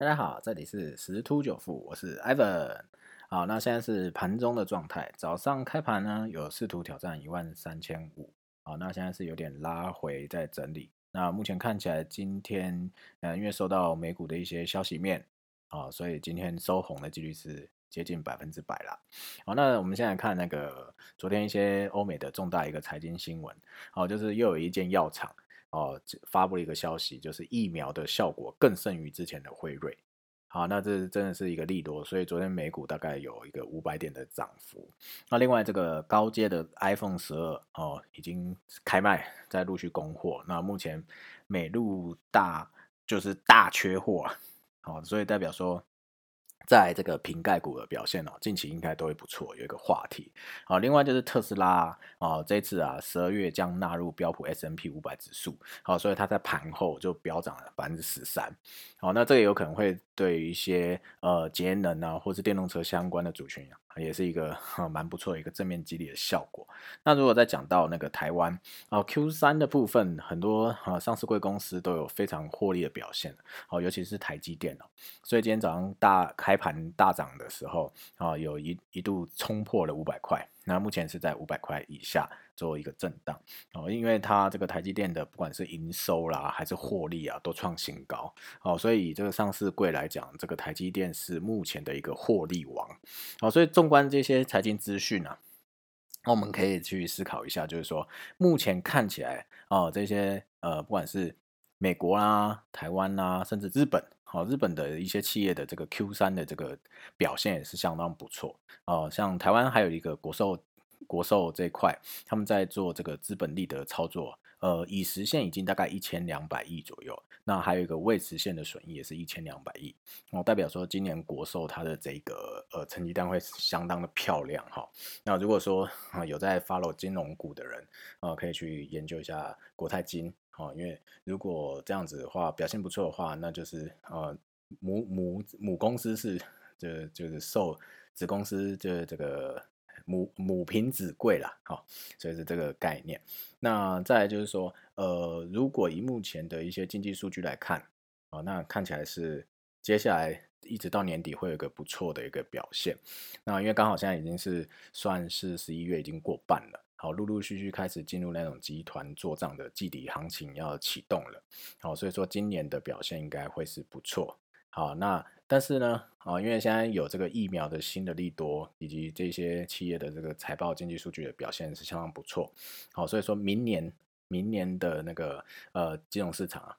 大家好，这里是十突九富，我是 Ivan。好，那现在是盘中的状态，早上开盘呢有试图挑战一万三千五，好，那现在是有点拉回在整理。那目前看起来今天，呃，因为受到美股的一些消息面，啊，所以今天收红的几率是接近百分之百了。好，那我们现在看那个昨天一些欧美的重大一个财经新闻，好，就是又有一间药厂。哦，发布了一个消息，就是疫苗的效果更胜于之前的辉瑞。好，那这真的是一个利多，所以昨天美股大概有一个五百点的涨幅。那另外这个高阶的 iPhone 十二哦，已经开卖，在陆续供货。那目前美路大就是大缺货，好，所以代表说。在这个瓶盖股的表现呢，近期应该都会不错，有一个话题。好，另外就是特斯拉啊，这次啊十二月将纳入标普 S M P 五百指数，好，所以它在盘后就飙涨了百分之十三。好，那这个有可能会对于一些呃节能啊，或是电动车相关的族群啊。也是一个蛮不错的一个正面激励的效果。那如果再讲到那个台湾啊，Q 三的部分，很多啊上市贵公司都有非常获利的表现哦，尤其是台积电哦。所以今天早上大开盘大涨的时候啊，有一一度冲破了五百块。那目前是在五百块以下做一个震荡哦，因为它这个台积电的不管是营收啦还是获利啊都创新高哦，所以以这个上市柜来讲，这个台积电是目前的一个获利王哦，所以纵观这些财经资讯啊，那我们可以去思考一下，就是说目前看起来哦，这些呃不管是美国啦、台湾啦，甚至日本。好，日本的一些企业的这个 Q 三的这个表现也是相当不错哦。像台湾还有一个国寿，国寿这一块，他们在做这个资本利得操作，呃，已实现已经大概一千两百亿左右。那还有一个未实现的损益也是一千两百亿，哦，代表说今年国寿它的这个呃成绩单会相当的漂亮哈。那如果说啊有在 follow 金融股的人，呃，可以去研究一下国泰金。哦，因为如果这样子的话表现不错的话，那就是呃母母母公司是就就是受子公司就是这个母母凭子贵了，好，所以是这个概念。那再就是说，呃，如果以目前的一些经济数据来看，啊，那看起来是接下来一直到年底会有一个不错的一个表现。那因为刚好现在已经是算是十一月已经过半了。好，陆陆续续开始进入那种集团做账的季底行情要启动了。好，所以说今年的表现应该会是不错。好，那但是呢，啊，因为现在有这个疫苗的新的利多，以及这些企业的这个财报经济数据的表现是相当不错。好，所以说明年明年的那个呃金融市场啊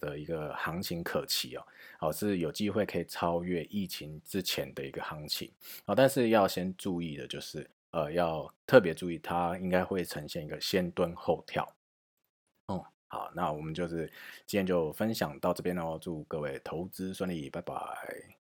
的一个行情可期哦。好，是有机会可以超越疫情之前的一个行情。好，但是要先注意的就是。呃，要特别注意，它应该会呈现一个先蹲后跳。哦，好，那我们就是今天就分享到这边喽，祝各位投资顺利，拜拜。